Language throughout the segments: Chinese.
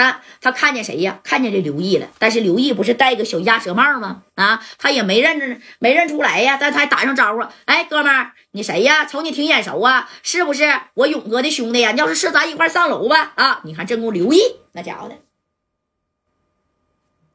看他看见谁呀？看见这刘毅了。但是刘毅不是戴个小鸭舌帽吗？啊，他也没认着，没认出来呀。但他还打上招呼：“哎，哥们儿，你谁呀？瞅你挺眼熟啊，是不是我勇哥的兄弟呀？要是是，咱一块上楼吧。”啊，你看正宫刘毅那家伙的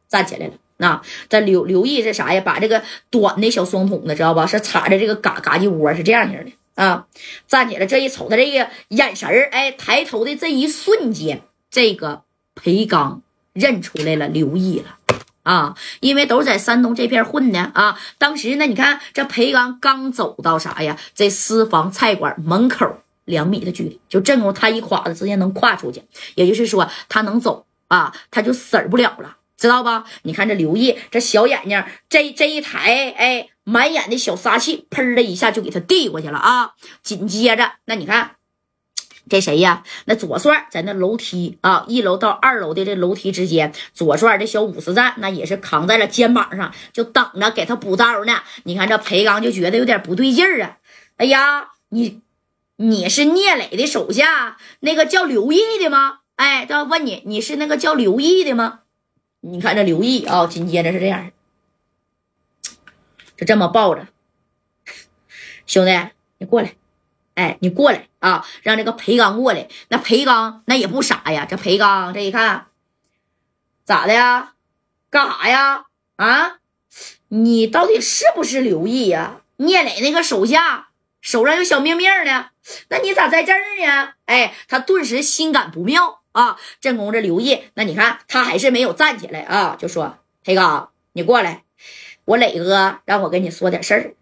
站起来了。那这刘刘毅是啥呀？把这个短的小双筒子知道吧？是插着这个嘎嘎叽窝，是这样型的啊。站起来，这一瞅他这个眼神儿，哎，抬头的这一瞬间，这个。裴刚认出来了刘毅了啊，因为都是在山东这片混的啊。当时呢，你看这裴刚刚走到啥呀？这私房菜馆门口两米的距离，就正宫他一垮子直接能跨出去，也就是说他能走啊，他就死不了了，知道吧？你看这刘毅这小眼睛，这这一抬，哎，满眼的小杀气，砰的一下就给他递过去了啊。紧接着，那你看。这谁呀？那左帅在那楼梯啊，一楼到二楼的这楼梯之间，左帅这小五十站那也是扛在了肩膀上，就等着给他补刀呢。你看这裴刚就觉得有点不对劲儿啊！哎呀，你你是聂磊的手下，那个叫刘毅的吗？哎，要问你，你是那个叫刘毅的吗？你看这刘毅啊，紧接着是这样，就这么抱着，兄弟，你过来。哎，你过来啊！让这个裴刚过来。那裴刚那也不傻呀，这裴刚这一看，咋的呀？干啥呀？啊？你到底是不是刘毅呀？聂磊那个手下，手上有小命命的，那你咋在这儿呢？哎，他顿时心感不妙啊！正宫这刘毅，那你看他还是没有站起来啊，就说：“裴刚，你过来，我磊哥让我跟你说点事儿，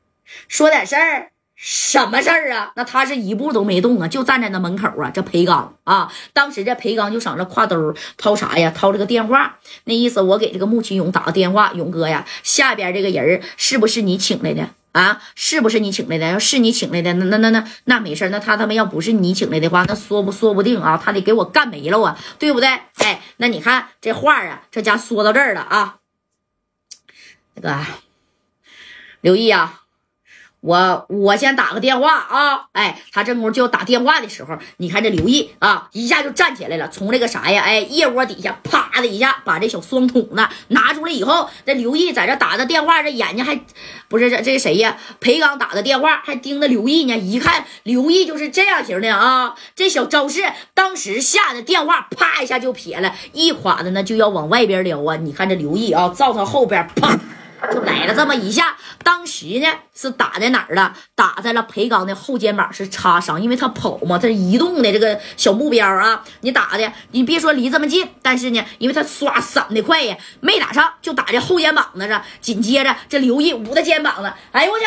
说点事儿。”什么事儿啊？那他是一步都没动啊，就站在那门口啊。这裴刚啊，当时这裴刚就上这挎兜掏啥呀？掏这个电话，那意思我给这个穆启勇打个电话，勇哥呀，下边这个人是不是你请来的啊？是不是你请来的？要是你请来的，那那那那那没事那他他妈要不是你请来的话，那说不说不定啊，他得给我干没了啊，对不对？哎，那你看这话啊，这家说到这儿了啊，那个刘毅啊。我我先打个电话啊！哎，他这功夫就要打电话的时候，你看这刘毅啊，一下就站起来了，从这个啥呀，哎，腋窝底下啪的一下把这小双筒子拿出来以后，这刘毅在这打着电话，这眼睛还不是这这谁呀？裴刚打的电话还盯着刘毅呢，一看刘毅就是这样型的啊，这小招式，当时吓得电话啪一下就撇了，一垮的呢就要往外边撩啊！你看这刘毅啊，照他后边啪。就来了这么一下，当时呢是打在哪儿了？打在了裴刚的后肩膀，是擦伤，因为他跑嘛，他移动的这个小目标啊，你打的，你别说离这么近，但是呢，因为他刷闪的快呀，没打上，就打在后肩膀子上。紧接着这刘毅捂着肩膀子，哎呦我去！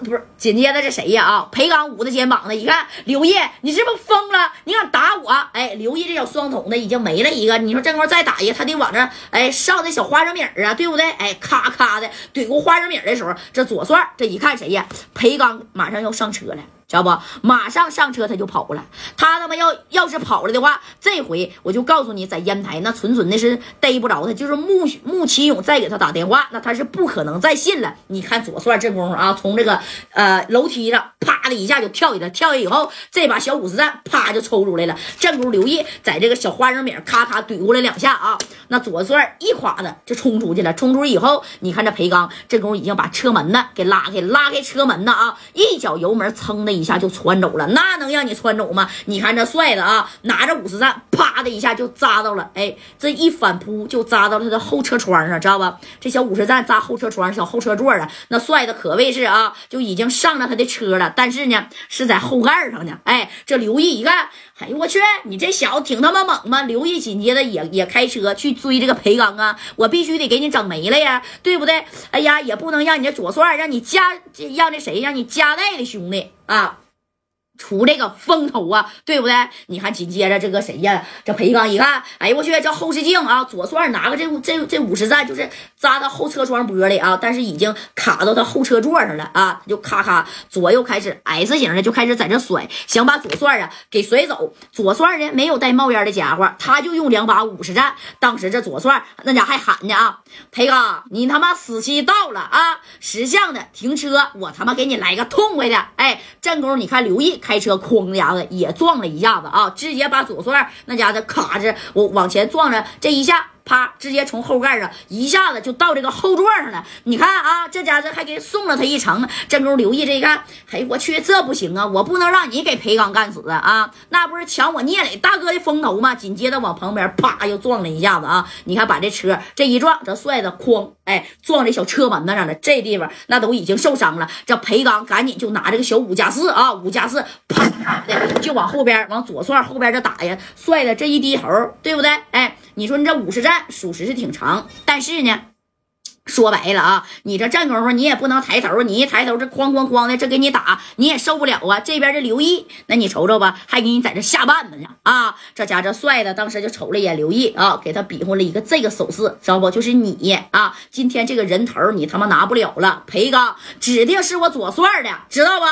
不是，紧接着这谁呀？啊，裴刚捂着肩膀子，一看刘烨，你是不是疯了？你敢打我？哎，刘烨这小双筒的已经没了一个，你说这块再打一个，他得往这哎上那小花生米啊，对不对？哎，咔咔的怼过花生米的时候，这左帅这一看谁呀？裴刚马上要上车了。知道不？马上上车他就跑了。他他妈要要是跑了的话，这回我就告诉你，在烟台那纯纯的是逮不着他。就是穆穆启勇再给他打电话，那他是不可能再信了。你看左帅这功夫啊，从这个呃楼梯上啪的一下就跳下来，跳下以后，这把小五十弹啪就抽出来了。正宫刘毅在这个小花生米咔咔怼过来两下啊，那左帅一垮子就冲出去了。冲出去以后，你看这裴刚这功夫已经把车门呢给拉开，拉开车门呢啊，一脚油门噌的一。一下就窜走了，那能让你窜走吗？你看这帅的啊，拿着五十弹，啪的一下就扎到了，哎，这一反扑就扎到了他的后车窗上，知道吧？这小五十弹扎后车窗，小后车座啊，那帅的可谓是啊，就已经上了他的车了，但是呢，是在后盖上呢。哎，这刘毅一看，哎呦我去，你这小子挺他妈猛吗？刘毅紧接着也也开车去追这个裴刚啊，我必须得给你整没了呀，对不对？哎呀，也不能让你这左帅，让你加让这谁，让你加带的兄弟。啊，出这个风头啊，对不对？你看紧接着这个谁呀？这裴刚一看，哎呦我去，这后视镜啊，左帅拿个这这这五十赞，就是扎到后车窗玻璃啊，但是已经卡到他后车座上了啊，他就咔咔左右开始 S 型的就开始在这甩，想把左帅啊给甩走。左帅呢没有带冒烟的家伙，他就用两把五十赞。当时这左帅那家还喊呢啊，裴刚，你他妈死期到了啊！识相的停车，我他妈给你来个痛快的，哎。正宫，你看刘毅开车哐家子也撞了一下子啊，直接把左帅那家子卡着我往前撞着，这一下。啪！直接从后盖上一下子就到这个后座上了。你看啊，这家子还给送了他一程。真公刘毅这一看，哎，我去，这不行啊！我不能让你给裴刚干死啊！那不是抢我聂磊大哥的风头吗？紧接着往旁边啪又撞了一下子啊！你看把这车这一撞，这帅子哐，哎，撞这小车门子上了。这地方那都已经受伤了。这裴刚赶紧就拿这个小五加四啊，五加四啪的就往后边往左算后边这打呀。帅的这一低头，对不对？哎。你说你这五十站属实是挺长，但是呢，说白了啊，你这站功夫你也不能抬头，你一抬头这哐哐哐的这给你打，你也受不了啊。这边这刘毅，那你瞅瞅吧，还给你在这下绊子呢啊！这家这帅的，当时就瞅了一眼刘毅啊，给他比划了一个这个手势，知道不？就是你啊，今天这个人头你他妈拿不了了，裴刚指定是我左帅的，知道不？